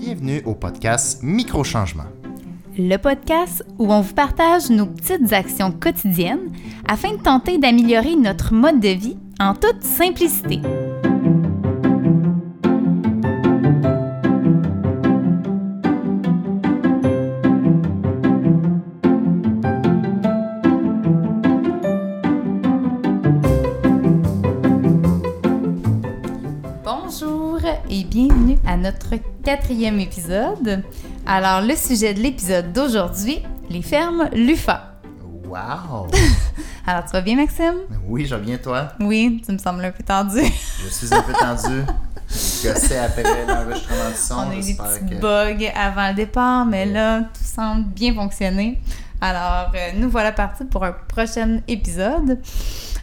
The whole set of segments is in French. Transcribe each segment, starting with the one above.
Bienvenue au podcast Microchangement. Le podcast où on vous partage nos petites actions quotidiennes afin de tenter d'améliorer notre mode de vie en toute simplicité. Bonjour et bienvenue à notre quatrième épisode. Alors, le sujet de l'épisode d'aujourd'hui, les fermes LUFA. Wow! Alors, tu vas bien, Maxime? Oui, je viens toi? Oui, tu me sembles un peu tendu. Je suis un peu tendu. Je gossais après l'enregistrement du son. On a eu des petits que- bugs avant le départ, mais là, tout semble bien fonctionner. Alors, euh, nous voilà partis pour un prochain épisode.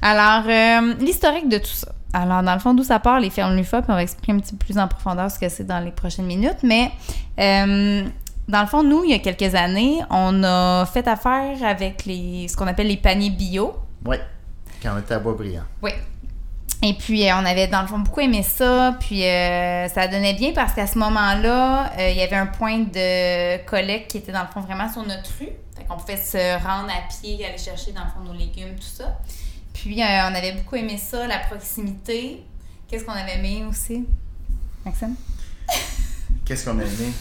Alors, euh, l'historique de tout ça. Alors, dans le fond, d'où ça part, les fermes LUFA, puis on va expliquer un petit peu plus en profondeur ce que c'est dans les prochaines minutes. Mais, euh, dans le fond, nous, il y a quelques années, on a fait affaire avec les, ce qu'on appelle les paniers bio. Ouais, quand on était à Boisbriand. Oui. Et puis, euh, on avait, dans le fond, beaucoup aimé ça. Puis, euh, ça donnait bien parce qu'à ce moment-là, euh, il y avait un point de collecte qui était, dans le fond, vraiment sur notre rue. Fait qu'on pouvait se rendre à pied, aller chercher, dans le fond, nos légumes, tout ça. Puis, euh, on avait beaucoup aimé ça, la proximité. Qu'est-ce qu'on avait aimé aussi? Maxime? Qu'est-ce qu'on a aimé?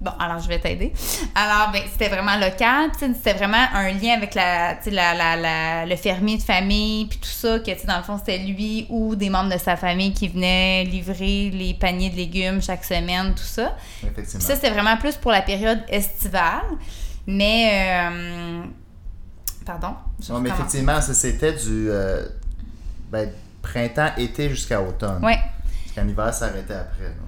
Bon, alors je vais t'aider. Alors, ben, c'était vraiment local, c'était vraiment un lien avec la, tu sais, la, la, la- le fermier de famille, puis tout ça, que, dans le fond, c'était lui ou des membres de sa famille qui venaient livrer les paniers de légumes chaque semaine, tout ça. Puis Effectivement. ça, c'était vraiment plus pour la période estivale, mais... euh, pardon? je non, mais effectivement, ça, c'était du euh, ben, printemps-été jusqu'à automne. Ouais. Parce qu'en hiver, ça arrêtait après. là.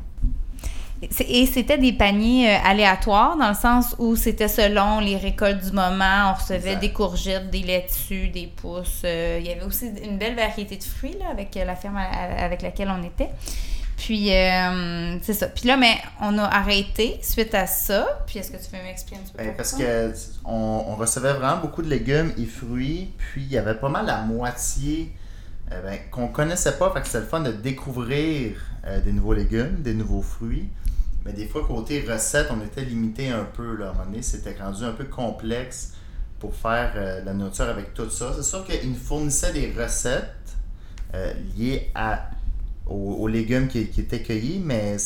Et c'était des paniers euh, aléatoires, dans le sens où c'était selon les récoltes du moment. On recevait Exact. des courgettes, des laitues, des pousses. euh, il y avait aussi une belle variété de fruits là, avec la ferme avec laquelle on était. Puis, euh, c'est ça. Puis là, mais on a arrêté suite à ça. Puis, est-ce que tu peux m'expliquer un petit peu Ben, parce que on, recevait vraiment beaucoup de légumes et fruits, puis il y avait pas mal la moitié euh, ben, qu'on connaissait pas, fait que c'était le fun de découvrir euh, des nouveaux légumes, des nouveaux fruits. Mais des fois, côté recette, on était limité un peu. Là, à un moment donné, c'était rendu un peu complexe pour faire euh, la nourriture avec tout ça. C'est sûr qu'ils nous fournissaient des recettes euh, liées à, aux, aux légumes qui, qui étaient cueillis, mais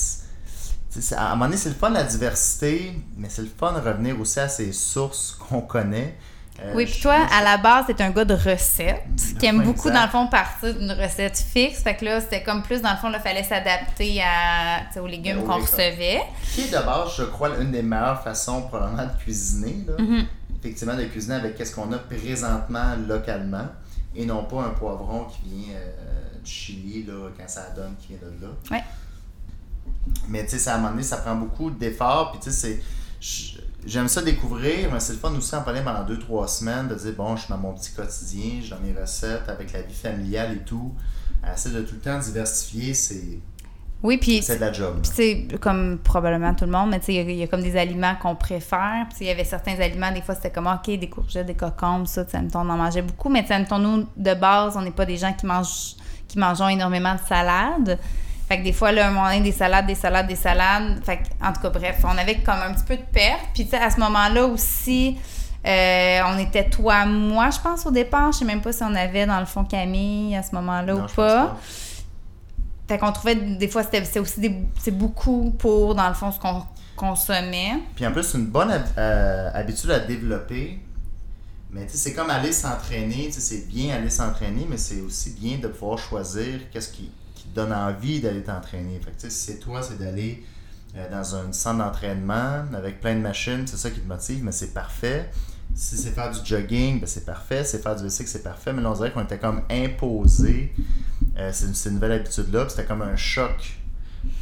à un moment donné, c'est le fun la diversité, mais c'est le fun de revenir aussi à ces sources qu'on connaît. Euh, Oui, puis toi, à la base, t'es un gars de recettes qui aime beaucoup, exact. dans le fond, partir d'une recette fixe. Fait que là, c'était comme plus, dans le fond, il fallait s'adapter à, aux légumes Ben qu'on recevait. Qui est de base, je crois, une des meilleures façons probablement de cuisiner. Là. Mhm. Effectivement, de cuisiner avec ce qu'on a présentement localement et non pas un poivron qui vient euh, du Chili là, quand ça donne qui vient de là. Ouais. Mais tu sais, à un moment donné, ça prend beaucoup d'efforts. Puis tu sais, c'est- j'aime ça découvrir, mais c'est le fun aussi en parler pendant deux, trois semaines, de dire bon, je suis dans mon petit quotidien, je suis dans mes recettes, avec la vie familiale et tout. Essayer de tout le temps diversifier, c'est Oui, puis c'est de la job. Puis, tu sais, comme probablement tout le monde, mais tu sais, il y a- il y, a comme des aliments qu'on préfère. Puis, il y avait certains aliments, des fois, c'était comme, OK, des courgettes, des cocombes, ça, tu sais, on en mangeait beaucoup. Mais, tu sais, nous, de base, on n'est pas des gens qui mangent qui mangeons énormément de salades. Fait que des fois, là, un moment donné, des salades, des salades, des salades. Fait que, en tout cas, bref, on avait comme un petit peu de perte. Puis, tu sais, à ce moment-là aussi, euh, on était toi, moi, je pense, au départ. Je sais même pas si on avait, dans le fond, Camille à ce moment-là ou pas. Fait qu'on trouvait des fois c'était c'est aussi des, beaucoup pour dans le fond ce qu'on consommait. Puis en plus, une bonne hab- euh, habitude à développer. Mais c'est comme aller s'entraîner. C'est bien aller s'entraîner, mais c'est aussi bien de pouvoir choisir qu'est-ce qui, qui te donne envie d'aller t'entraîner. Fait si c'est toi, c'est d'aller euh, dans un centre d'entraînement avec plein de machines, c'est ça qui te motive, mais c'est parfait. Si c'est faire du jogging, ben c'est parfait. Si c'est faire du bicycle, c'est parfait. Mais là, on dirait qu'on était comme imposé. Euh, c'est une, une nouvelle habitude-là. C'était comme un choc.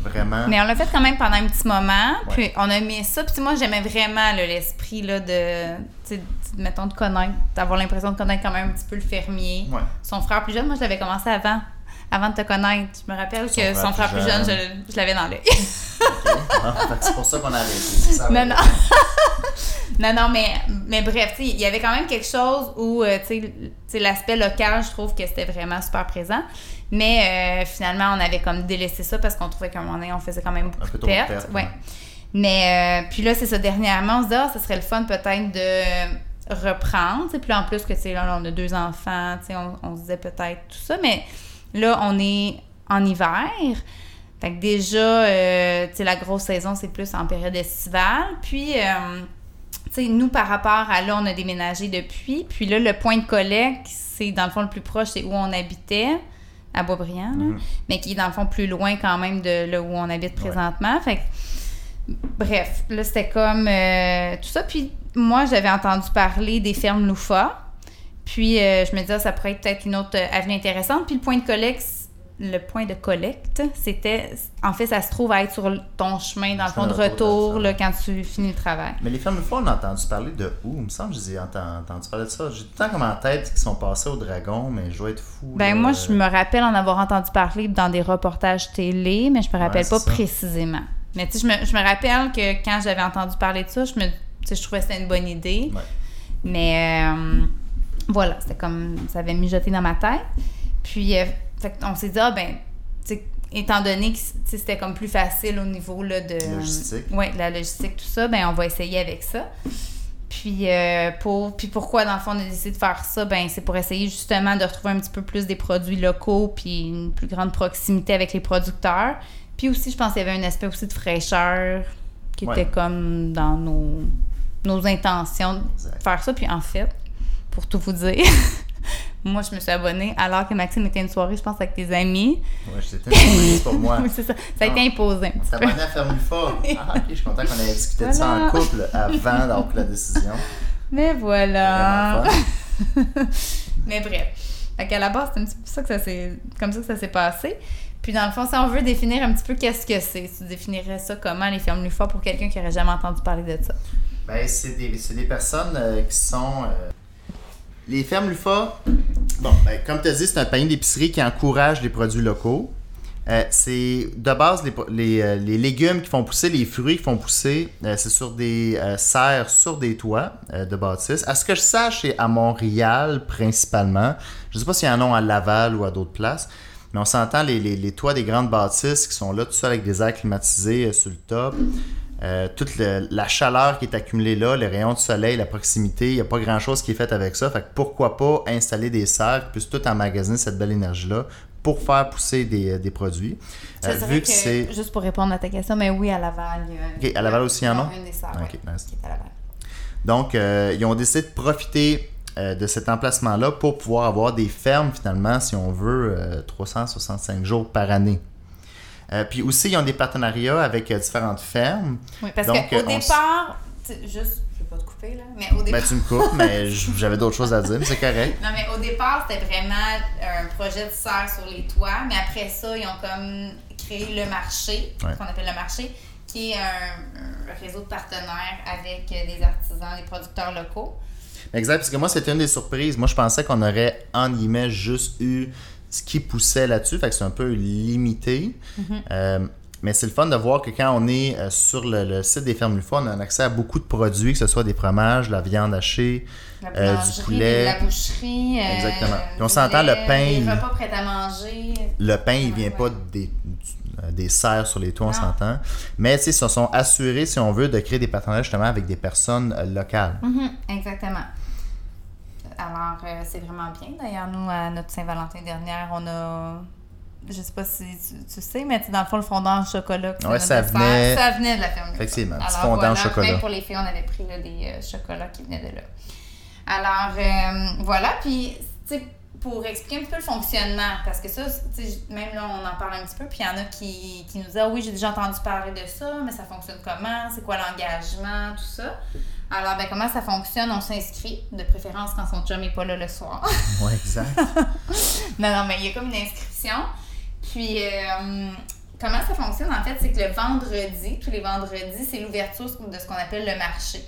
Vraiment. Mais on l'a fait quand même pendant un petit moment, Ouais. puis on a mis ça, puis moi j'aimais vraiment l'esprit de mettons de connaître, d'avoir l'impression de connaître quand même un petit peu le fermier. Ouais. Son frère plus jeune, moi je l'avais commencé avant. Avant de te connaître, je me rappelle Son que son frère plus jeune, jeune. je, je l'avais dans l'œil. Ah, fait que c'est pour ça qu'on a arrêté. Non, non. non, non, mais, mais bref, il y avait quand même quelque chose où, euh, l'aspect local, je trouve que c'était vraiment super présent. Mais euh, finalement, on avait comme délaissé ça parce qu'on trouvait qu'à un moment donné, on faisait quand même beaucoup de pertes. pertes, ouais. Mais euh, puis là, c'est ça, dernièrement, on se dit, ah, ça serait le fun peut-être de reprendre. Puis là, en plus que, tu sais, là, on a deux enfants, tu sais, on, on se disait peut-être tout ça. Mais là, on est en hiver. Fait que déjà, euh, tu sais, la grosse saison, c'est plus en période estivale. Puis, euh, tu sais, nous, par rapport à là, on a déménagé depuis. Puis là, le point de collecte, c'est dans le fond le plus proche, c'est où on habitait, à Boisbriand, là, Mhm. mais qui est dans le fond plus loin quand même de là où on habite présentement. Fait que, bref, là, c'était comme euh, tout ça. Puis moi, j'avais entendu parler des fermes Loufa. Puis euh, je me disais, ça pourrait être peut-être une autre euh, avenue intéressante. Puis le point de collecte, le point de collecte, c'était. En fait, ça se trouve à être sur ton chemin, dans le fond, de retour, là, quand tu finis le travail. Mais les fermes une fois, on a entendu parler de où? Il me semble que j'ai enten- entendu parler de ça. J'ai tout le temps comme en tête qu'ils sont passés au dragon, mais je dois être fou. Ben là. moi, je me rappelle en avoir entendu parler dans des reportages télé, mais je me rappelle Ouais, pas ça. précisément. Mais tu sais, je me, je me rappelle que quand j'avais entendu parler de ça, je me, je trouvais que c'était une bonne idée. Ouais. Mais euh, voilà, c'était comme ça avait mijoté dans ma tête. Puis euh, fait on s'est dit ah ben étant donné que c'était comme plus facile au niveau là, de Logistique. ouais, la logistique tout ça, ben on va essayer avec ça. Puis euh, pour puis pourquoi dans le fond on a décidé de faire ça? Ben c'est pour essayer justement de retrouver un petit peu plus des produits locaux puis une plus grande proximité avec les producteurs. Puis aussi je pense qu'il y avait un aspect aussi de fraîcheur qui Ouais. était comme dans nos nos intentions de Exact. faire ça puis en fait pour tout vous dire moi je me suis abonnée alors que Maxime était une soirée je pense avec tes amis. Ouais, c'était une surprise pour moi. Oui, c'est ça. Ça a été Ah. imposé un petit peu. à Ferme Lufa. Ah, ok, je suis content qu'on ait discuté de ça en couple avant d'avoir pris la décision. Mais voilà. Mais bref. Fait qu'à la base, c'est un petit peu ça que ça s'est, comme ça que ça s'est passé. Puis dans le fond, si on veut définir un petit peu qu'est-ce que c'est, tu définirais ça comment les fermes Lufa pour quelqu'un qui aurait jamais entendu parler de ça? Ben, c'est des, des personnes euh, qui sont. euh, les fermes Lufa, bon, ben, comme tu as dit, c'est un panier d'épicerie qui encourage les produits locaux. Euh, c'est de base euh, les légumes qui font pousser, les fruits qui font pousser, euh, c'est sur des serres sur des toits de bâtisses. À ce que je sache, c'est à Montréal principalement. Je ne sais pas s'il y en a à Laval ou à d'autres places, mais on s'entend les, toits des grandes bâtisses qui sont là tout seul avec des airs climatisés sur le top. Euh, toute le- la chaleur qui est accumulée là, les rayons de soleil, la proximité, il n'y a pas grand chose qui est fait avec ça. Fait que pourquoi pas installer des serres qui puissent tout emmagasiner cette belle énergie-là pour faire pousser des, des produits. Euh, dirais vu que c'est. Juste pour répondre à ta question, mais oui, à Laval. il y a- Ok, à Laval aussi, il y en a? Une des serres, Ok, ouais, nice. qui est à Laval. Donc, euh, ils ont décidé de profiter euh, de cet emplacement-là pour pouvoir avoir des fermes, finalement, si on veut, euh, 365 jours par année. Euh, puis aussi, ils ont des partenariats avec euh, différentes fermes. Oui, parce qu'au euh, départ, juste, je vais pas te couper là, mais au départ. Ben, tu me coupes, mais j'avais d'autres choses à dire, mais c'est correct. Non, mais au départ, c'était vraiment un projet de serre sur les toits, mais après ça, ils ont comme créé le marché, Ouais. qu'on appelle le marché, qui est un, un réseau de partenaires avec des artisans, des producteurs locaux. Exact, parce que moi, c'était une des surprises. Moi, je pensais qu'on aurait, en guillemets, juste eu ce qui poussait là-dessus, fait que c'est un peu limité. Euh, mais c'est le fun de voir que quand on est euh, sur le, le site des fermes Lufa, on a accès à beaucoup de produits, que ce soit des fromages, la viande hachée. La Euh, du poulet. la boucherie. Exactement. Puis on s'entend, le pain, Les repas prêts à manger. Le pain, il vient Ouais, pas des, des serres sur les toits, on s'entend. Mais ils se sont assurés, si on veut, de créer des partenariats justement avec des personnes locales. Mhm, exactement. Alors, euh, c'est vraiment bien. D'ailleurs, nous, à notre Saint-Valentin dernière, on a. Je sais pas si tu, tu sais, mais dans le fond, le fondant au chocolat. que Ouais, ça venait- Ça venait de la ferme. Effectivement, petit Alors, fondant au voilà, chocolat. Même pour les filles, on avait pris là, des euh, chocolats qui venaient de là. Alors, euh, voilà. Puis, tu sais, pour expliquer un petit peu le fonctionnement, parce que ça, même là, on en parle un petit peu, puis il y en a qui, qui nous disent Ah oui, j'ai déjà entendu parler de ça, mais ça fonctionne comment C'est quoi l'engagement Tout ça. Alors, ben, comment ça fonctionne On s'inscrit, de préférence quand son chum n'est pas là le soir. Ouais, exact. Non, non, mais il y a comme une inscription. Puis, euh, comment ça fonctionne, en fait, c'est que le vendredi, tous les vendredis, c'est l'ouverture de ce qu'on appelle le marché.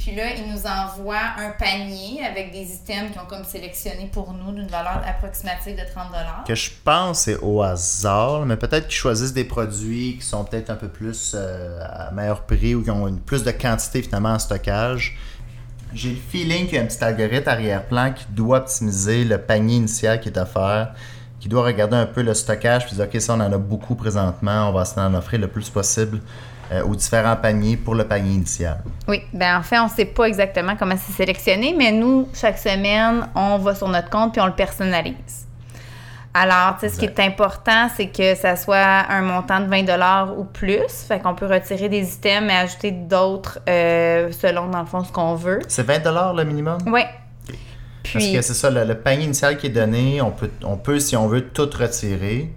Puis là, ils nous envoient un panier avec des items qui ont comme sélectionné pour nous d'une valeur approximative de 30 Que je pense c'est au hasard, mais peut-être qu'ils choisissent des produits qui sont peut-être un peu plus euh, à meilleur prix ou qui ont une, plus de quantité finalement en stockage. J'ai le feeling qu'il y a un petit algorithme arrière-plan qui doit optimiser le panier initial qui est offert, qui doit regarder un peu le stockage, puis dire, OK, ça, on en a beaucoup présentement, on va s'en offrir le plus possible euh, aux différents paniers pour le panier initial. Oui, ben en fait, on ne sait pas exactement comment c'est sélectionné, mais nous, chaque semaine, on va sur notre compte puis on le personnalise. Alors, tu sais, ce qui est important, c'est que ça soit un montant de 20 ou plus. Fait qu'on peut retirer des items et ajouter d'autres euh, selon, dans le fond, ce qu'on veut. C'est 20 le minimum? Oui. Parce que c'est ça, le, panier initial qui est donné, on peut, on peut, si on veut, tout retirer.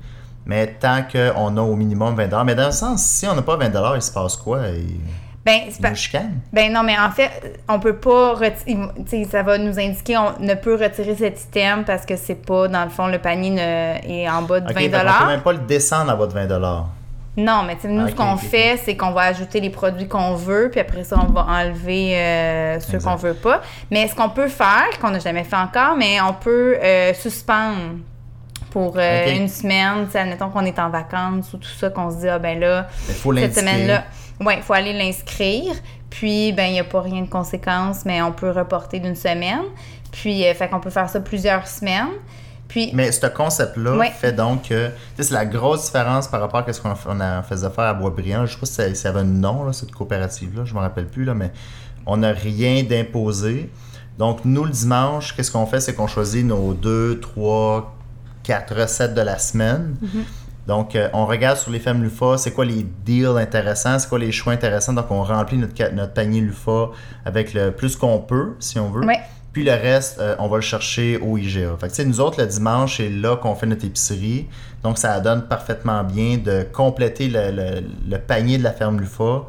Mais tant qu'on a au minimum 20 Mais dans le sens, si on n'a pas 20 il se passe quoi? Ben, c'est pas... Ben non, mais en fait, on peut pas retirer. Ça va nous indiquer on ne peut retirer cet item parce que c'est pas, dans le fond, le panier ne... est en bas de 20 On peut même pas le descendre en bas de 20 non, mais nous, ce qu'on fait, c'est qu'on va ajouter les produits qu'on veut, puis après ça, on va enlever euh, ceux qu'on veut pas. Mais ce qu'on peut faire, qu'on n'a jamais fait encore, mais on peut euh, suspendre pour euh, une semaine, admettons qu'on est en vacances ou tout ça, qu'on se dit, ah ben là, cette semaine-là, oui, il faut aller l'inscrire. Puis, ben, il n'y a pas rien de conséquence, mais on peut reporter d'une semaine. Puis, euh, fait qu'on peut faire ça plusieurs semaines. Puis, mais ce concept-là fait donc que c'est la grosse différence par rapport à ce qu'on faisait faire à Boisbriand. Je ne sais pas si ça, avait un nom, là, cette coopérative-là, je ne me rappelle plus, là, mais on n'a rien d'imposé. Donc, nous, le dimanche, qu'est-ce qu'on fait? C'est qu'on choisit nos deux, trois, quatre recettes de la semaine. Mhm. Donc, euh, on regarde sur les femmes LUFA, c'est quoi les deals intéressants, c'est quoi les choix intéressants. Donc, on remplit notre, notre panier LUFA avec le plus qu'on peut, si on veut. Puis le reste, euh, on va le chercher au IGA. Fait que, nous autres, le dimanche, c'est là qu'on fait notre épicerie. Donc, ça donne parfaitement bien de compléter le, panier de la ferme LUFA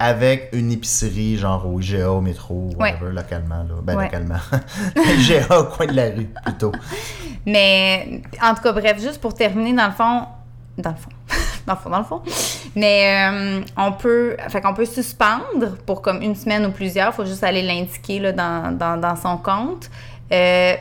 avec une épicerie, genre au IGA, au métro, whatever, localement. Là. Ben, localement. IGA au coin de la rue, plutôt. Mais, en tout cas, bref, juste pour terminer, dans le fond, dans le fond, dans le fond, dans le fond, mais euh, on peut, qu'on peut suspendre pour comme une semaine ou plusieurs, il faut juste aller l'indiquer dans, dans, dans, son compte. Euh,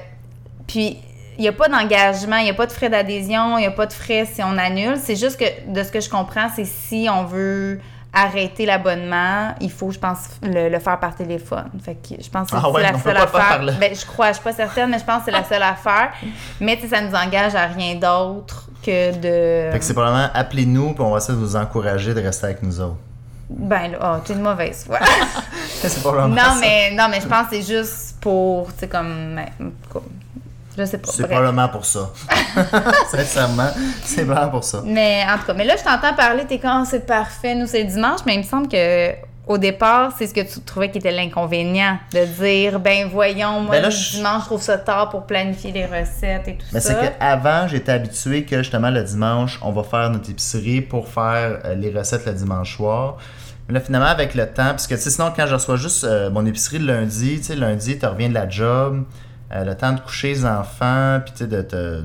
puis, il n'y a pas d'engagement, il n'y a pas de frais d'adhésion, il n'y a pas de frais si on annule. C'est juste que, de ce que je comprends, c'est si on veut arrêter l'abonnement, il faut, je pense, le, faire par téléphone. Fait que je pense que ah c'est la seule affaire. Ben, je crois, je suis pas certaine, mais je pense que c'est la seule affaire. Mais ça nous engage à rien d'autre que de. Fait que c'est probablement appelez-nous puis on va essayer de vous encourager de rester avec nous autres. Ben là, oh, tu es une mauvaise foi. c'est probablement non, mais non, mais je pense que c'est juste pour, tu sais, comme, je sais pas. C'est probablement pour ça. Sincèrement, c'est vraiment pour ça. Mais en tout cas, mais là, je t'entends parler, t'es quand c'est parfait, nous c'est dimanche, mais il me semble que au départ, c'est ce que tu trouvais qui était l'inconvénient de dire ben voyons, moi ben le dimanche, je trouve ça tard pour planifier les recettes et tout ça. Mais c'est qu'avant, j'étais habitué que justement le dimanche, on va faire notre épicerie pour faire euh, les recettes le dimanche soir. Mais là, finalement, avec le temps, parce que sinon, quand je reçois juste euh, mon épicerie le lundi, tu sais, lundi, tu reviens de la job, euh, le temps de coucher les enfants, puis de te,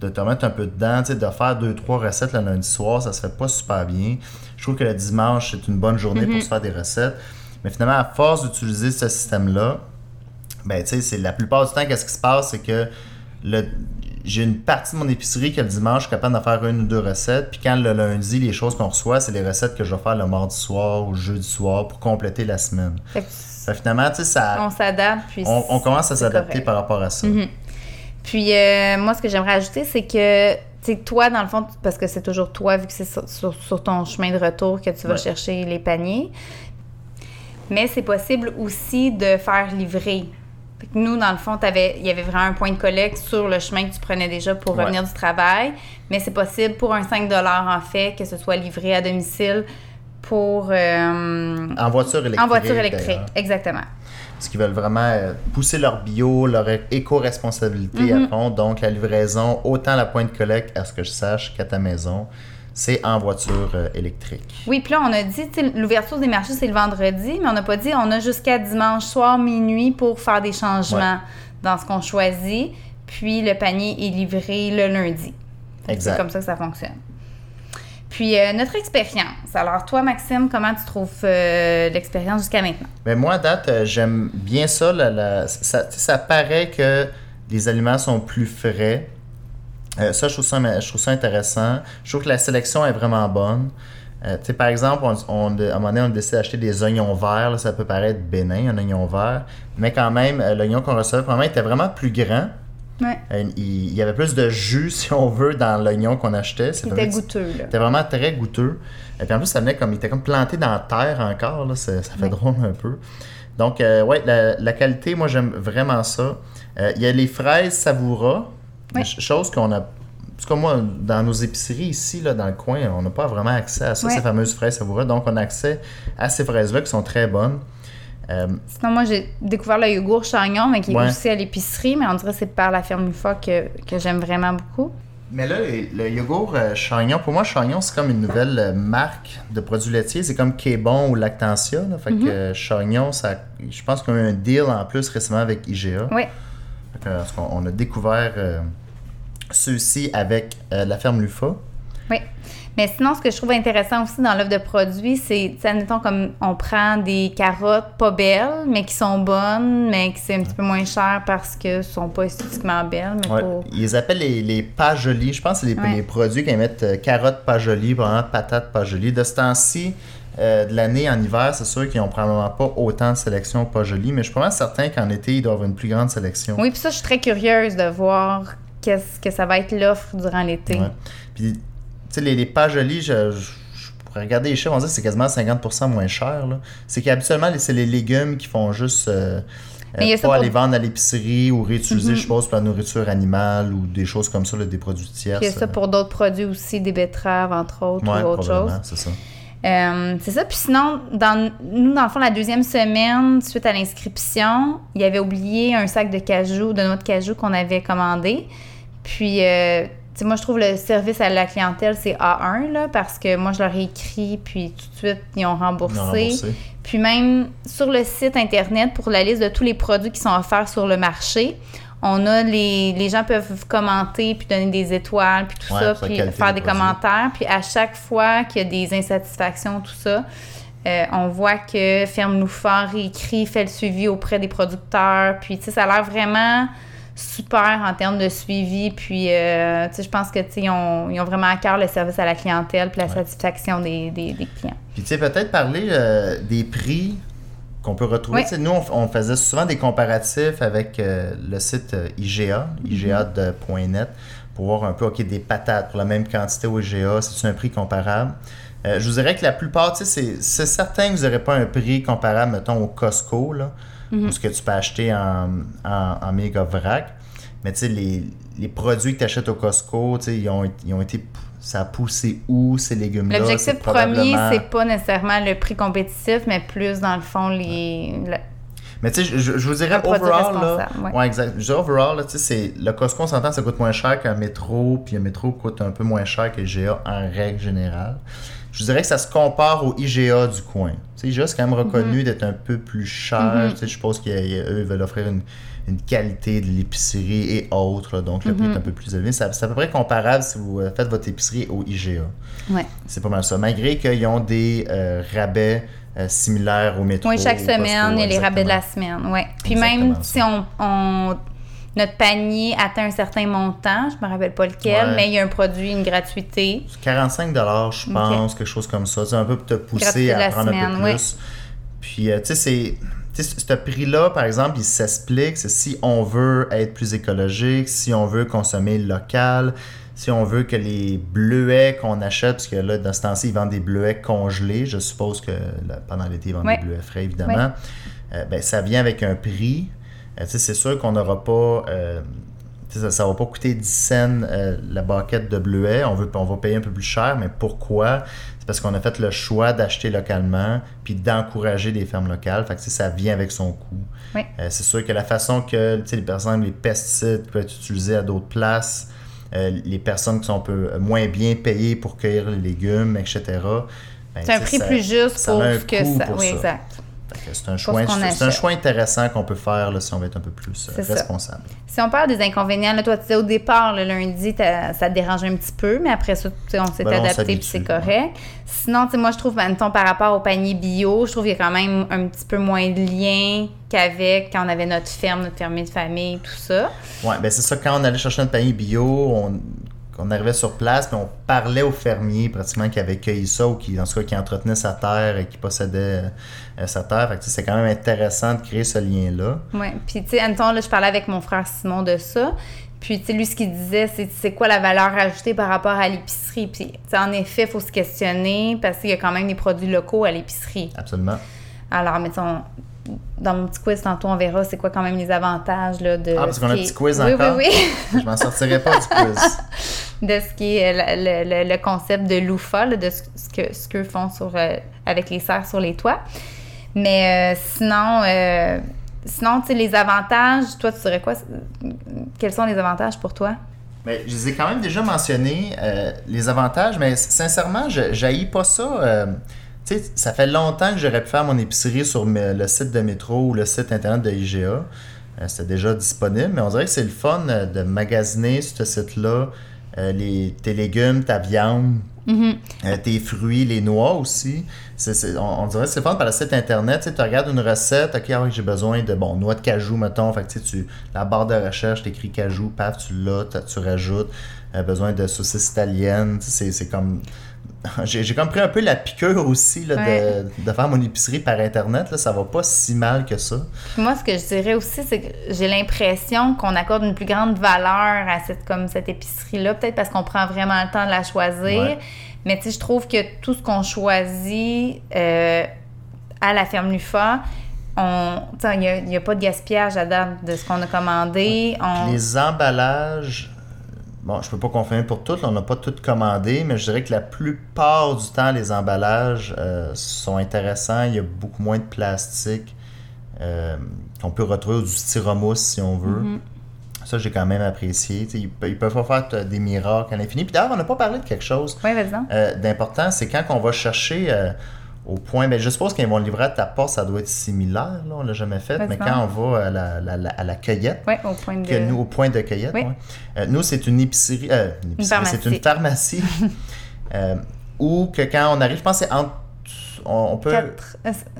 de te mettre un peu dedans, de faire deux, trois recettes le lundi soir, ça se fait pas super bien. Je trouve que le dimanche, c'est une bonne journée pour mhm. se faire des recettes. Mais finalement, à force d'utiliser ce système-là, ben, tu sais, c'est la plupart du temps, qu'est-ce qui se passe, c'est que le, j'ai une partie de mon épicerie que le dimanche, je suis capable de faire une ou deux recettes. Puis quand le lundi, les choses qu'on reçoit, c'est les recettes que je vais faire le mardi soir ou le jeudi soir pour compléter la semaine finalement, tu sais, ça. On s'adapte. Puis on, commence à s'adapter par rapport à ça. Mhm. Puis, euh, moi, ce que j'aimerais ajouter, c'est que, tu sais, toi, dans le fond, parce que c'est toujours toi, vu que c'est sur, ton chemin de retour que tu vas chercher les paniers. Mais c'est possible aussi de faire livrer. Nous, dans le fond, il y avait vraiment un point de collecte sur le chemin que tu prenais déjà pour revenir du travail. Mais c'est possible pour un 5 en fait que ce soit livré à domicile pour... Euh, en voiture électrique. En voiture électrique, exactement. Parce qu'ils veulent vraiment euh, pousser leur bio, leur éco-responsabilité à mhm. fond. Donc, la livraison, autant la pointe collecte, à ce que je sache, qu'à ta maison, c'est en voiture euh, électrique. Oui, puis là, on a dit, l'ouverture des marchés, c'est le vendredi, mais on n'a pas dit, on a jusqu'à dimanche soir, minuit, pour faire des changements dans ce qu'on choisit. Puis, le panier est livré le lundi. C'est comme ça que ça fonctionne. Puis euh, notre expérience. Alors toi, Maxime, comment tu trouves euh, l'expérience jusqu'à maintenant? Ben moi, à date, euh, j'aime bien ça, ça. Ça paraît que les aliments sont plus frais. Euh, ça, je trouve ça, je trouve ça intéressant. Je trouve que la sélection est vraiment bonne. Euh, par exemple, on, on- à un moment donné, on décide d'acheter des oignons verts. là, ça peut paraître bénin, un oignon vert. Mais quand même, euh, l'oignon qu'on recevait, probablement, était vraiment plus grand. Ouais. Euh, il, y avait plus de jus, si on veut, dans l'oignon qu'on achetait. C'est Il vrai était que goûteux, c'était vraiment très goûteux. Et puis en plus, ça venait comme, il était comme planté dans la terre encore. Là, ça, fait drôle un peu. Donc, ouais, la, la qualité, moi, j'aime vraiment ça. Il y a les fraises savoura. Oui. Chose qu'on a. Parce que moi, dans nos épiceries ici, là, dans le coin, on n'a pas vraiment accès à ça, Oui. ces fameuses fraises savoura. Donc, on a accès à ces fraises-là qui sont très bonnes. Euh, Sinon, moi, j'ai découvert le yogourt chagnon, mais qui est Ouais. aussi à l'épicerie, mais on dirait que c'est par la ferme Lufa que, que j'aime vraiment beaucoup. Mais là, le, le yogourt euh, Chagnon, pour moi, Chagnon, c'est comme une nouvelle euh, marque de produits laitiers. C'est comme K-Bon ou Lactantia. Là. Fait que euh, Chagnon, ça, je pense qu'on a eu un deal en plus récemment avec IGA. Oui. Fait que, on a découvert ceux-ci avec euh, la ferme Lufa. Oui. Mais sinon, ce que je trouve intéressant aussi dans l'offre de produits, c'est, tu sais, admettons, comme on prend des carottes pas belles, mais qui sont bonnes, mais qui c'est un petit peu moins cher parce que sont pas esthétiquement belles. Mais Ouais. pour... Ils appellent les, les pas jolis. Je pense que c'est les, Ouais. les produits qui mettent euh, carottes pas jolies, probablement patates pas jolies. De ce temps-ci, euh, de l'année en hiver, c'est sûr qu'ils n'ont probablement pas autant de sélection pas jolies, mais je suis vraiment certain qu'en été, ils doivent avoir une plus grande sélection. Oui, puis ça, je suis très curieuse de voir qu'est-ce que ça va être l'offre durant l'été. Ouais. Puis, tu sais, les, les pas je, je- je pourrais regarder les chiffres, on dit que c'est quasiment 50% moins cher. C'est qu'habituellement, c'est les légumes qui font juste euh, Mais euh, ça pas pour- aller vendre à l'épicerie ou réutiliser, Mhm. je suppose, pour la nourriture animale ou des choses comme ça, là, des produits. Puis il y a ça pour d'autres produits aussi, des betteraves, entre autres, Ouais, ou autre chose. c'est ça. Euh, c'est ça. Puis sinon, dans, nous, dans le fond, la deuxième semaine, suite à l'inscription, il avait oublié un sac de cajou, de noix de cajou qu'on avait commandé. Puis, euh, tu sais, moi, je trouve le service à la clientèle, c'est A1, là, parce que moi, je leur ai écrit, puis tout de suite, ils ont remboursé. Puis même sur le site Internet, pour la liste de tous les produits qui sont offerts sur le marché, on a les, les gens peuvent commenter, puis donner des étoiles, puis tout Ouais, ça, puis faire des produits. commentaires. Puis à chaque fois qu'il y a des insatisfactions, tout ça, euh, on voit que Ferme Louffard réécrit, fait le suivi auprès des producteurs. Puis, tu sais, ça a l'air vraiment super en termes de suivi. Puis, euh, tu sais, je pense que, tu sais, ils ont, ils ont vraiment à cœur le service à la clientèle puis la satisfaction des, des- des clients. Puis, tu sais, peut-être parler euh, des prix qu'on peut retrouver. Oui. Tu sais, Nous, on, on faisait souvent des comparatifs avec euh, le site IGA, Mhm. IGA.net, pour voir un peu, OK, des patates pour la même quantité au IGA, c'est un prix comparable? Euh, je vous dirais que la plupart, tu sais, c'est- c'est certain que vous n'aurez pas un prix comparable, mettons, au Costco, là, Mhm. ou ce que tu peux acheter en, en, en méga vrac. Mais tu sais, les, les produits que tu achètes au Costco, tu sais, ils ont, ils ont été. Ça a poussé où ces légumes-là? L'objectif premier, probablement- c'est pas nécessairement le prix compétitif, mais plus, dans le fond, les... le- Mais tu sais, je, vous dirais, overall, là, ouais. exact. Je dirais overall, là, tu sais, c'est, le Costco, on s'entend, ça coûte moins cher qu'un métro, puis un métro coûte un peu moins cher que IGA en règle générale. Je vous dirais que ça se compare au IGA du coin. Tu sais, IGA, c'est quand même reconnu d'être un peu plus cher. Mhm. Tu sais, je suppose qu'eux, ils veulent offrir une, une qualité de l'épicerie et autres, là, donc le prix est un peu plus élevé. C'est à peu près comparable si vous euh, faites votre épicerie au IGA. Ouais. C'est pas mal ça. Malgré qu'ils ont des euh, rabais euh, similaires au métro. Oui, chaque semaine, a les rabais de la semaine. Ouais. Puis Exactement même ça. si on, on- notre panier atteint un certain montant, je me rappelle pas lequel, Ouais. mais il y a un produit, une gratuité. 45 je pense, quelque chose comme ça. C'est un peu pour te pousser à prendre un semaine, peu ouais. plus. Puis, euh, tu sais, c'est. ce prix-là, par exemple, il s'explique. C'est si on veut être plus écologique, si on veut consommer local, si on veut que les bleuets qu'on achète, parce que là, dans ce temps-ci, ils vendent des bleuets congelés. Je suppose que là, pendant l'été, ils vendent Ouais. des bleuets frais, évidemment. Euh, ben, ça vient avec un prix. Euh, c'est sûr qu'on n'aura pas. euh, ça, ça va pas coûter 10 cents la baquette de bleuets. On, veut, on va payer un peu plus cher, mais pourquoi? C'est parce qu'on a fait le choix d'acheter localement puis d'encourager des fermes locales. Fait que, ça vient avec son coût. Oui. C'est sûr que la façon que, par exemple, les pesticides peuvent être utilisés à d'autres places, euh, les personnes qui sont un peu moins bien payées pour cueillir les légumes, etc. ben, C'est un prix ça- plus juste pour ce que ça. oui, ça. exact. C'est un, choix, un choix intéressant qu'on peut faire là, si on veut être un peu plus euh, ça. responsable. Si on parle des inconvénients, là, toi, tu disais au départ, le lundi, ça te dérange un petit peu, mais après ça, on s'est Ben, adapté puis c'est correct. Sinon, moi, je trouve, mettons, par rapport au panier bio, je trouve qu'il y a quand même un petit peu moins de lien qu'avec quand on avait notre ferme, notre fermier de famille, tout ça. Ouais, ben c'est ça, quand on allait chercher notre panier bio, on, on arrivait sur place, puis on parlait aux fermiers pratiquement qui avaient cueilli ça ou qui, en tout cas, qui entretenaient sa terre et qui possédaient euh, sa terre. Fait que, c'est quand même intéressant de créer ce lien-là. Ouais. Puis, tu sais, Anton, là, je parlais avec mon frère Simon de ça. Puis, tu sais, lui, ce qu'il disait, c'est c'est quoi la valeur ajoutée par rapport à l'épicerie? Puis, en effet, il faut se questionner parce qu'il y a quand même des produits locaux à l'épicerie. Absolument. Alors, mais on- dans mon petit quiz, tantôt, on verra c'est quoi quand même les avantages là, de. Ah, parce ce qu'on a un petit quiz oui, encore? Oui, oui, Je m'en sortirai pas du quiz. de ce qui est euh, le, le- le concept de l'UFA, là, de ce, que ce qu'eux font sur, euh, avec les serres sur les toits. Mais euh, sinon, euh, sinon tu sais, les avantages, toi, tu dirais quoi? Quels sont les avantages pour toi? Mais je les ai quand même déjà mentionnés, les avantages, mais sincèrement, je jaillis pas ça. Tu sais, ça fait longtemps que j'aurais pu faire mon épicerie sur le site de métro ou le site internet de IGA. Euh, C'était déjà disponible, mais on dirait que c'est le fun euh, de magasiner sur ce site-là euh, les, tes légumes, ta viande, euh, tes fruits, les noix aussi. On, on dirait que c'est le fun par le site internet. Tu regardes une recette, ok, ah oui, j'ai besoin de bon, noix de cajou, mettons. Fait que, tu la barre de recherche, tu écris cajou, paf, tu l'as, tu rajoutes. Euh, besoin de saucisses italiennes. C'est comme. J'ai, j'ai comme pris un peu la piqûre aussi là, Ouais. de, de faire mon épicerie par internet. Là, ça va pas si mal que ça. Puis moi, ce que je dirais aussi, c'est que j'ai l'impression qu'on accorde une plus grande valeur à cette, comme cette épicerie-là, peut-être parce qu'on prend vraiment le temps de la choisir. Ouais. Mais tu sais, je trouve que tout ce qu'on choisit euh, à la ferme Lufa, il n'y a, il y a pas de gaspillage à date de ce qu'on a commandé. On, Les emballages, bon, je peux pas confirmer pour toutes, on n'a pas tout commandé, mais je dirais que la plupart du temps, les emballages euh, sont intéressants. Il y a beaucoup moins de plastique euh, qu'on peut retrouver ou du styromousse si on veut. Mhm. Ça, j'ai quand même apprécié. Tu sais, Ils, ils peuvent pas faire des miracles à l'infini. Puis d'ailleurs, on n'a pas parlé de quelque chose Oui, euh, d'important, c'est quand on va chercher au point, ben, je suppose qu'ils vont le livrer à ta porte, ça doit être similaire, là, on l'a jamais fait, mais quand on va à la, la- la- à la cueillette, au point de. que nous, au point de cueillette, ouais. Euh, nous, c'est une épicerie, euh, une épicerie, pharmacie. c'est une pharmacie, euh, où que quand on arrive, je pense que c'est entre, on, on peut, 4,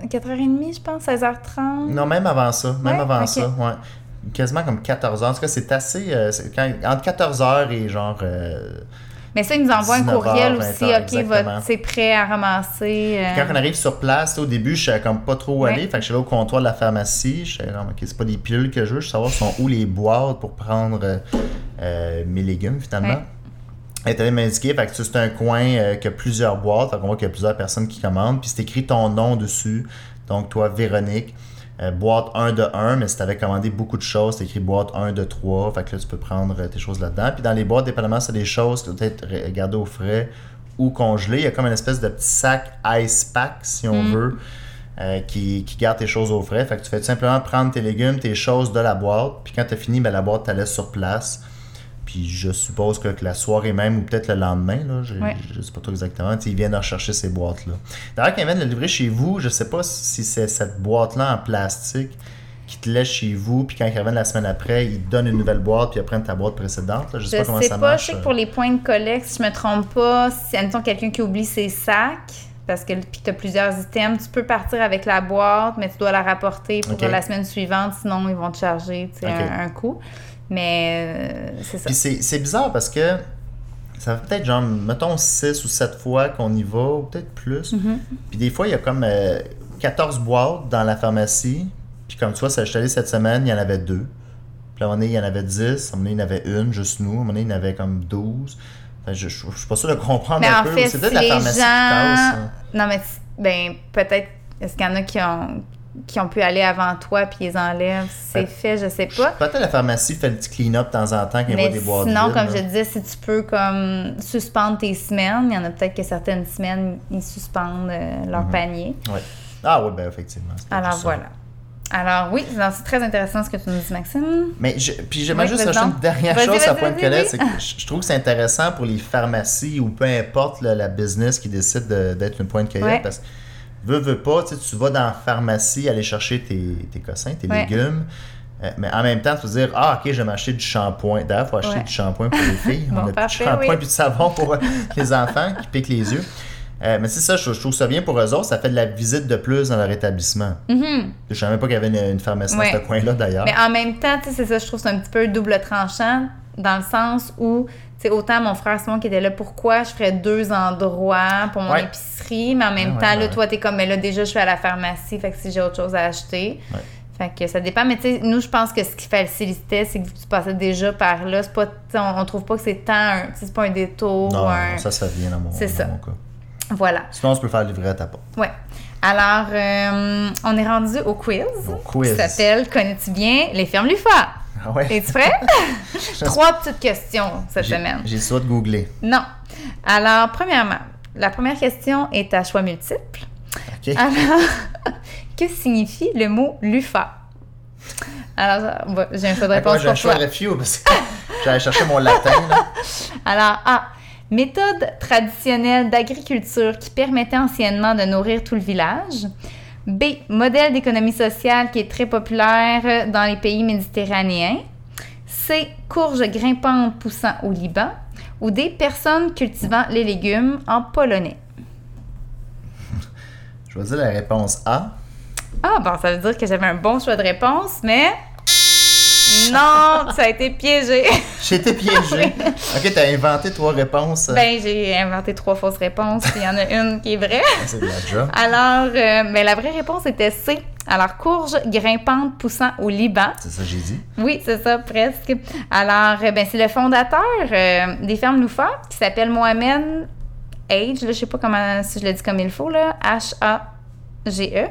4h30, je pense, 16h30. non, même avant ça, même Ouais, avant ça, ouais. Quasiment comme 14 heures. En tout cas, c'est assez. euh, quand- entre 14 heures et genre. euh, Mais ça, ils nous envoient un 19 courriel heures, aussi. 20 heures, OK, votre- c'est prêt à ramasser. euh, Quand on arrive sur place, au début, je savais comme pas trop où Ouais. aller. Fait que je suis allé au comptoir de la pharmacie. Je savais, ok, c'est pas des pilules que je veux. Je veux savoir sont où les boîtes pour prendre euh, euh, mes légumes, finalement. Ouais. Elle est allée m'indiquer, fait que c'est un coin euh, qui a plusieurs boîtes. Fait qu'on voit qu'il y a plusieurs personnes qui commandent. Puis c'est écrit ton nom dessus. Donc, toi, Véronique, euh, boîte 1 de 1. Mais si tu avais commandé beaucoup de choses, c'est écrit boîte 1 de 3. Fait que là, tu peux prendre euh, tes choses là-dedans. Puis dans les boîtes, dépendamment, c'est des choses qui doivent être re- gardées au frais ou congelées. Il y a comme une espèce de petit sac ice pack, si on Mm. veut. euh, qui, qui garde tes choses au frais. Fait que tu fais tout simplement prendre tes légumes, tes choses de la boîte, puis quand tu as fini, ben, la boîte, tu laisse sur place. Puis je suppose que, que la soirée même ou peut-être le lendemain, là, je, Ouais. je sais pas trop exactement, sais, ils viennent rechercher ces boîtes-là. D'ailleurs, quand ils viennent le livrer chez vous, je sais pas si c'est cette boîte-là en plastique qui te laisse chez vous, puis quand ils reviennent la semaine après, ils te donnent une nouvelle boîte, puis ils prennent ta boîte précédente. là. Je sais Je pas comment sais ça pas, marche. je sais que euh. pour les points de collecte, si je me trompe pas, si admettons quelqu'un qui oublie ses sacs, parce que puis tu as plusieurs items, tu peux partir avec la boîte, mais tu dois la rapporter pour la semaine suivante, sinon ils vont te charger tu sais, Ok. un, un coût. Mais euh, c'est ça. Puis c'est bizarre parce que ça fait peut-être genre, mettons 6 ou 7 fois qu'on y va, ou peut-être plus. Mhm. Puis des fois, il y a comme euh, 14 boîtes dans la pharmacie. Puis comme tu vois, ça, je suis allé cette semaine, il y en avait deux. Puis à un moment donné, il y en avait 10. À un moment donné, il y en avait une, juste nous. À un moment donné, il y en avait comme 12. Fait que je, je, je suis pas sûr de comprendre Mais un en peu. C'est si peut-être la pharmacie gens... qui tasse. hein. Non, mais ben, peut-être, est-ce qu'il y en a qui ont, qui ont pu aller avant toi puis ils enlèvent? C'est Ben, fait, je sais pas. Peut-être la pharmacie fait le petit clean-up de temps en temps quand il voit Mais des boîtes sinon, vides, comme là. je disais, si tu peux comme suspendre tes semaines, il y en a peut-être que certaines semaines, ils suspendent euh, leur Mhm. panier. Ouais. Ah oui, ben effectivement. Alors voilà. Alors oui, c'est très intéressant ce que tu nous dis, Maxime. Mais je, puis j'aimerais Oui, juste rajouter une dernière chose à point de collègue, oui. c'est que je, trouve que c'est intéressant pour les pharmacies ou peu importe là, la business qui décide de- d'être une pointe de cueillette Ouais. parce que veux, veux pas, tu vas dans la pharmacie aller chercher tes, tes cossins, tes Ouais. légumes. euh, mais en même temps, tu vas dire, ah, ok, je vais m'acheter du shampoing. D'ailleurs, il faut acheter Ouais. du shampoing pour les filles. Bon, On a parfait, shampoing oui. puis de savon pour euh, les enfants qui piquent les yeux. Euh, mais c'est ça, je, je trouve ça bien pour eux autres. Ça fait de la visite de plus dans leur établissement. Mhm. Je savais même pas qu'il y avait une, une pharmacie Ouais. dans ce coin-là, d'ailleurs. Mais en même temps, tu sais, c'est ça, je trouve que c'est un petit peu double tranchant dans le sens où, sais, autant mon frère Simon qui était là, pourquoi je ferais deux endroits pour mon Ouais. épicerie, mais en même Ouais, ouais, temps, là, toi, t'es comme, mais là, déjà, je suis à la pharmacie, fait que si j'ai autre chose à acheter. Fait que ça dépend, mais tu sais, nous, je pense que ce qui facilitait, c'est que tu passais déjà par là. C'est pas, on, on trouve pas que c'est tant c'est pas un détour. non, un- non, ça fait bien dans mon, C'est ça. mon cas. Voilà. Sinon, tu peux faire livrer à ta porte. Ouais. Alors, euh, on est rendu au quiz. Au quiz. Qui s'appelle Connais-tu bien les fermes LUFA? Ah ouais? Es-tu prêt? Trois petites questions cette semaine. J'ai le de googler. Non. Alors, premièrement, la première question est à choix multiple. OK? Alors, que signifie le mot LUFA? Alors, j'ai un choix de réponse j'ai un pour choix toi. de refuse parce que j'allais chercher mon latin. Là. Alors, A. Méthode traditionnelle d'agriculture qui permettait anciennement de nourrir tout le village. B. Modèle d'économie sociale qui est très populaire dans les pays méditerranéens. C. Courge grimpante poussant au Liban. Ou D. Personnes cultivant les légumes en polonais. Je vais dire la réponse A. Ah, bon, ça veut dire que j'avais un bon choix de réponse, mais. Non, ça a été piégé. J'ai été piégé. OK, t'as inventé trois réponses. Ben, j'ai inventé trois fausses réponses, puis il y en a une qui est vraie. C'est de la job. Alors, euh, mais la vraie réponse était C. Alors, courge grimpante poussant au Liban. C'est ça que j'ai dit. Oui, c'est ça, presque. Alors, euh, ben, c'est le fondateur euh, des fermes Loufa qui s'appelle Mohamed Age. Là, je sais pas comment, si je le dis comme il faut, là. H-A-G-E.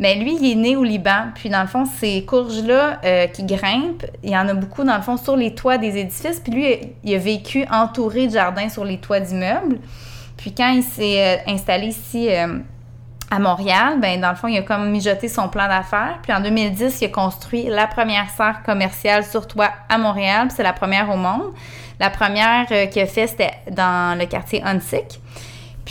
Mais lui, il est né au Liban. Puis, dans le fond, ces courges-là euh, qui grimpent, il y en a beaucoup, dans le fond, sur les toits des édifices. Puis lui, il a vécu entouré de jardins sur les toits d'immeubles. Puis quand il s'est euh, installé ici euh, à Montréal, ben dans le fond, il a comme mijoté son plan d'affaires. Puis en 2010, il a construit la première serre commerciale sur toit à Montréal. Puis c'est la première au monde. La première qu'il a fait, c'était dans le quartier Huntsic.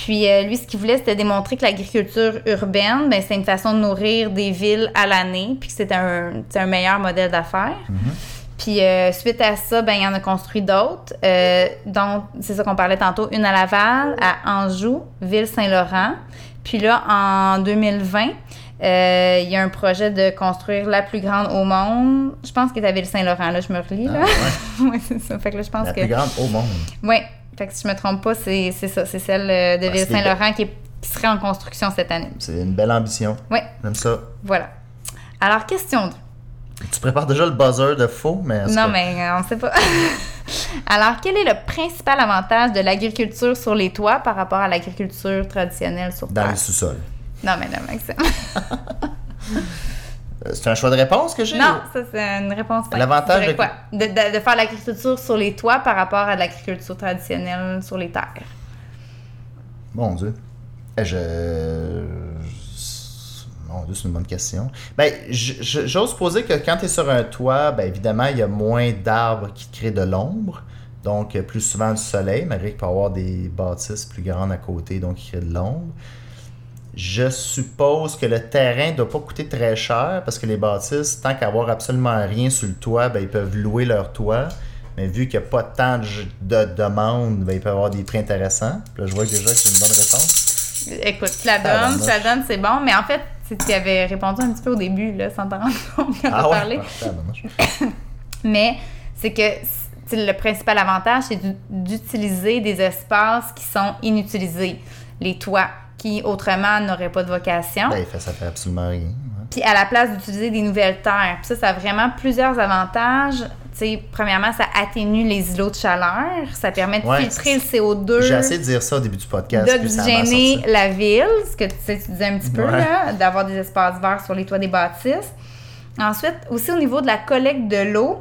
Puis euh, lui, ce qu'il voulait, c'était démontrer que l'agriculture urbaine, ben, c'est une façon de nourrir des villes à l'année, puis que c'était un, c'est un meilleur modèle d'affaires. Puis euh, suite à ça, ben il en a construit d'autres. Euh, donc, c'est ça qu'on parlait tantôt, une à Laval, à Anjou, Ville-Saint-Laurent. Puis là, en 2020, euh, il y a un projet de construire la plus grande au monde. Je pense qu'il est à Ville-Saint-Laurent, là, je me relis, là. Ah, ouais, c'est ça. Fait que là, je pense La que... plus grande au monde. Oui, fait que si je me trompe pas, c'est c'est ça. C'est celle euh, de Ah, Ville-Saint-Laurent qui, serait en construction cette année. C'est une belle ambition. Oui, J'aime ça. voilà. Alors, question 2. Tu prépares déjà le buzzer de faux, mais. Non, mais euh, on sait pas. Alors, quel est le principal avantage de l'agriculture sur les toits par rapport à l'agriculture traditionnelle sur Dans terre? les sous-sols. Non, mais non, Maxime. Euh, C'est un choix de réponse que j'ai? non, ça, c'est une réponse. L'avantage de- quoi? De, de- de faire l'agriculture sur les toits par rapport à l'agriculture traditionnelle sur les terres. Mon Dieu. Eh, Je. Mon Dieu, c'est une bonne question. Ben, j'ose poser que quand tu es sur un toit, ben évidemment, il y a moins d'arbres qui créent de l'ombre. Donc, euh, plus souvent du soleil, malgré qu'il peut y avoir des bâtisses plus grandes à côté, donc qui créent de l'ombre. Je suppose que le terrain ne doit pas coûter très cher parce que les bâtisses, tant qu'avoir absolument rien sur le toit, ben, ils peuvent louer leur toit. Mais vu qu'il n'y a pas tant de, de demandes, ben, il peut y avoir des prix intéressants. Puis là, je vois déjà que c'est une bonne réponse. Écoute, tu la Ah, donnes, tu la donnes, c'est bon. Mais en fait, tu avais répondu un petit peu au début, là, sans t'en rendre compte quand t'as parlé. Ah. Mais c'est que le principal avantage, c'est d'u- d'utiliser des espaces qui sont inutilisés. Les toits, qui autrement n'auraient pas de vocation. Ben, ça fait absolument rien. Puis à la place d'utiliser des nouvelles terres. Puis ça, ça a vraiment plusieurs avantages. Tu sais, premièrement, ça atténue les îlots de chaleur. Ça permet de Ouais, filtrer le CO2 J'ai essayé de dire ça au début du podcast. d'oxygéner la ville, ce que tu, sais, tu disais un petit peu, Ouais. d'avoir des espaces verts sur les toits des bâtisses. Ensuite, aussi au niveau de la collecte de l'eau,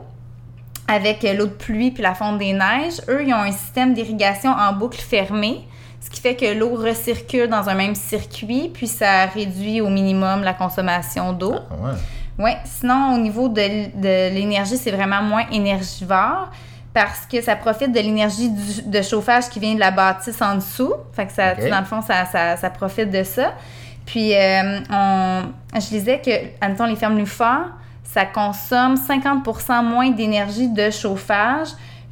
avec euh, l'eau de pluie puis la fonte des neiges, eux, ils ont un système d'irrigation en boucle fermée, ce qui fait que l'eau recircule dans un même circuit, puis ça réduit au minimum la consommation d'eau. Ah, ouais. Oui, sinon, au niveau de, l'énergie, c'est vraiment moins énergivore parce que ça profite de l'énergie de chauffage qui vient de la bâtisse en dessous. Fait que ça, dans le fond, ça, ça, ça profite de ça. Puis, euh, on, je disais que, admettons, les fermes Lufa, ça consomme 50% moins d'énergie de chauffage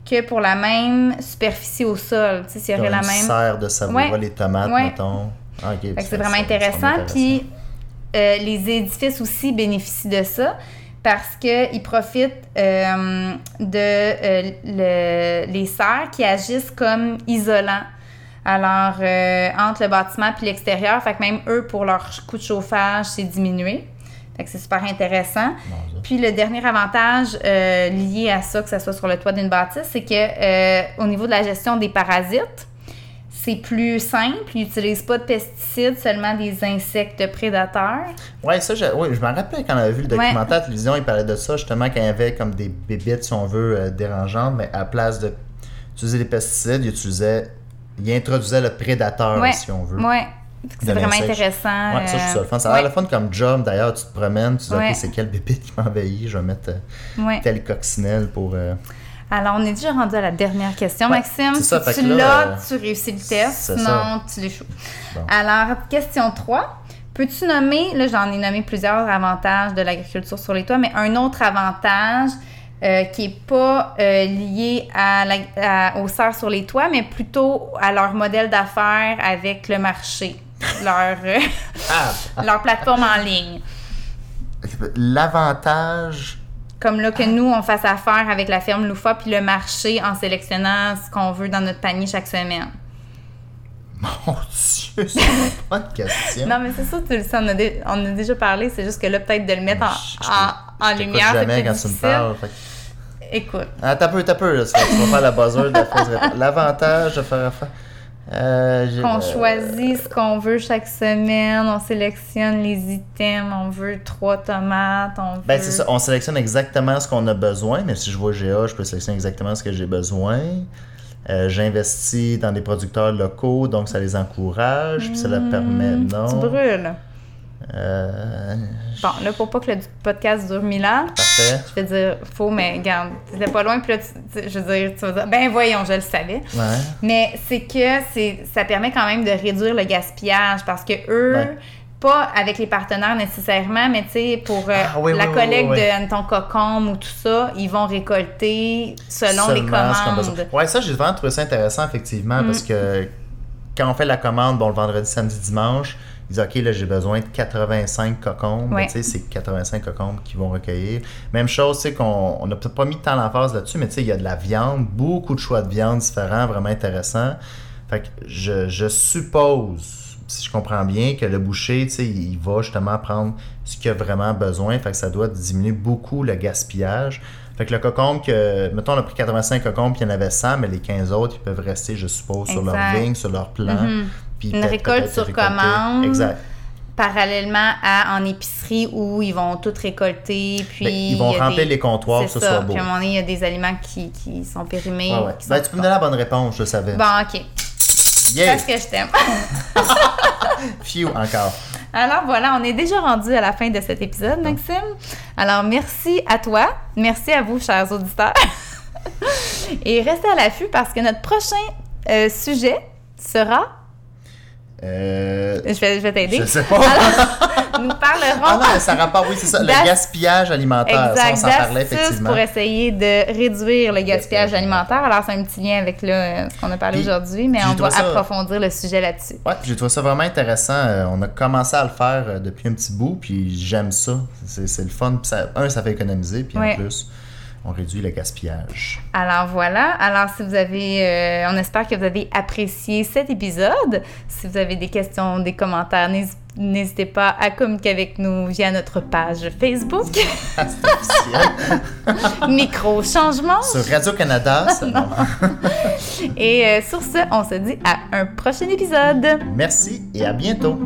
que pour la même superficie au sol. Tu sais, s'il y aurait la même. serre de savourer Ouais. les tomates, Ouais. mettons. Ah, c'est vraiment intéressant. Puis euh, les édifices aussi bénéficient de ça parce qu'ils profitent euh, de euh, le- les serres qui agissent comme isolants. Alors, euh, entre le bâtiment puis l'extérieur, fait que même eux, pour leur coût de chauffage, c'est diminué. Fait que c'est super intéressant. Puis le dernier avantage euh, lié à ça, que ce soit sur le toit d'une bâtisse, c'est que euh, au niveau de la gestion des parasites, c'est plus simple. Ils n'utilisent pas de pesticides, seulement des insectes prédateurs. Ouais, ça, je, ouais, je me rappelle quand on avait vu le documentaire à la télévision, il parlait de ça, justement, quand il y avait comme des bébites, si on veut, euh, dérangeantes, mais à la place d'utiliser des pesticides, il utilisait, il introduisait le prédateur, Ouais. si on veut. Ouais. C'est vraiment intéressant. Ouais, ça, je trouve ça le fun. Ça a euh, l'air le fun comme job. D'ailleurs, tu te promènes, tu dis, Ouais. OK, c'est quelle bébite qui m'envahit? Je vais mettre euh, telle coccinelle pour. euh, Alors, on est déjà rendu à la dernière question, Maxime. ça, si tu l'as, euh, tu réussis le test. Sinon, ça. tu l'échoues. Bon. Alors, question 3. Peux-tu nommer, là, j'en ai nommé plusieurs avantages de l'agriculture sur les toits, mais un autre avantage euh, qui n'est pas euh, lié à la, à- aux serres sur les toits, mais plutôt à leur modèle d'affaires avec le marché, leur, euh, Ah! leur plateforme en ligne. L'avantage. Comme là que nous, on fasse affaire avec la ferme Loufa puis le marché en sélectionnant ce qu'on veut dans notre panier chaque semaine. Mon Dieu, c'est une bonne question. Non, mais c'est ça, tu le sais, on a, dé- on a déjà parlé, c'est juste que là, peut-être de le mettre en, Je- je en, en Je lumière, c'est jamais quand tu me parles. fait Écoute, Ah, t'as peu, t'as peu, là. Tu vas, faire la buzzer de la phrase réponse. L'avantage de faire affaire. Euh, qu'on choisit ce qu'on veut chaque semaine, on sélectionne les items, on veut trois tomates, on veut... Ben, c'est ça. On sélectionne exactement ce qu'on a besoin, mais si je vois GA, je peux sélectionner exactement ce que j'ai besoin. Euh, J'investis dans des producteurs locaux, donc ça les encourage, puis ça leur permet. Hmm, Non? Tu brûles. Euh, Bon, là, pour pas que le podcast dure mille ans, parfait. je vais dire faux, mais regarde, c'était pas loin, puis là, tu- tu- je veux dire, tu vas dire, ben voyons, je le savais. Ouais. Mais c'est que c'est ça permet quand même de réduire le gaspillage parce que eux, Ouais. pas avec les partenaires nécessairement, mais tu sais, pour euh, Ah, oui, la oui, collecte oui, de admettons, cocombe ou tout ça, ils vont récolter selon les Seulement commandes. Ouais, ça, j'ai vraiment trouvé ça intéressant, effectivement, parce Mm. que quand on fait la commande, bon, le vendredi, samedi, dimanche, ils disent, OK, là, j'ai besoin de 85 cocombes. Ouais. tu sais, c'est 85 cocombes qu'ils vont recueillir. Même chose, tu sais, qu'on on n'a peut-être pas mis tant l'emphase là-dessus, mais tu sais, il y a de la viande, beaucoup de choix de viande différents, vraiment intéressants. Fait que je, je suppose, si je comprends bien, que le boucher, tu sais, il va justement prendre ce qu'il a vraiment besoin. Fait que ça doit diminuer beaucoup le gaspillage. Fait que le cocombe, que, mettons, on a pris 85 cocombes, puis il y en avait 100, mais les 15 autres, ils peuvent rester, je suppose, sur leur vigne, sur leur plan. Mhm. Puis Une récolte sur récolter. commande. Exact. Parallèlement à en épicerie où ils vont tout récolter, puis Ben, ils vont remplir des- les comptoirs, que ce ça. soit beau. Puis à un moment donné, il y a des aliments qui, qui sont périmés. Ouais, ouais. qui Ben, sont- tu peux me donner la bonne réponse, je savais. Bon, ok. Yeah! Parce que je t'aime. Phew, encore. Alors voilà, on est déjà rendu à la fin de cet épisode, Maxime. Alors merci à toi, merci à vous, chers auditeurs. Et restez à l'affût parce que notre prochain euh, sujet sera. Euh, Je vais, je vais t'aider. je sais pas. Nous parlerons. ah non, ça rapporte, oui, c'est ça, le gaspillage alimentaire. ça, on Exact, s'en parlait d'astuces effectivement. pour essayer de réduire le gaspillage alimentaire. Alors, c'est un petit lien avec là, ce qu'on a parlé Puis- aujourd'hui, mais puis on va ça- approfondir le sujet là-dessus. Ouais, j'ai trouvé ça vraiment intéressant. Euh, on a commencé à le faire euh, depuis un petit bout, puis j'aime ça. C'est le fun. Puis ça- un, ça fait économiser, puis en plus, on réduit le gaspillage. Alors voilà. Alors si vous avez, euh, on espère que vous avez apprécié cet épisode. Si vous avez des questions, des commentaires, n'hés- n'hésitez pas à communiquer avec nous via notre page Facebook. Micro changement. Sur Radio-Canada, ça, non. Et euh, sur ce, on se dit à un prochain épisode. Merci et à bientôt.